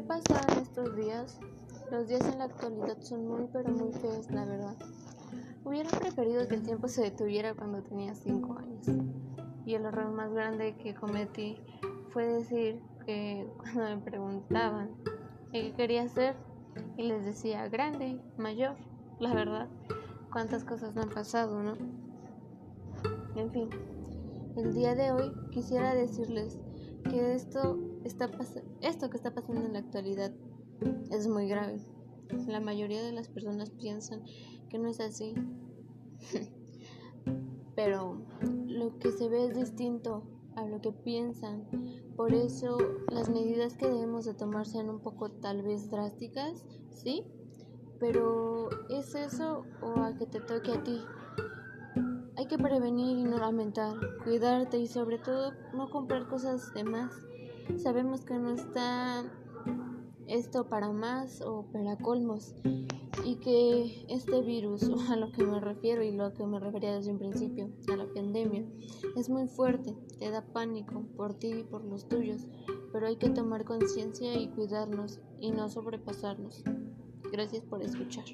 pasaban estos días, los días en la actualidad son muy pero muy feos, la verdad. Hubiera preferido que el tiempo se detuviera cuando tenía 5 años. Y el error más grande que cometí fue decir que cuando me preguntaban qué quería hacer y les decía grande, mayor, la verdad, cuántas cosas no han pasado, ¿no? En fin, el día de hoy quisiera decirles que esto, está esto que está pasando en la actualidad es muy grave. La mayoría de las personas piensan que no es así. Pero lo que se ve es distinto a lo que piensan. Por eso las medidas que debemos de tomar sean un poco tal vez drásticas, ¿sí? Pero ¿es eso o a que te toque a ti? Hay que prevenir y no lamentar, cuidarte y sobre todo no comprar cosas de más. Sabemos que no está esto para más o para colmos y que este virus, o a lo que me refiero y lo que me refería desde un principio, a la pandemia, es muy fuerte, te da pánico por ti y por los tuyos, pero hay que tomar conciencia y cuidarnos y no sobrepasarnos. Gracias por escuchar.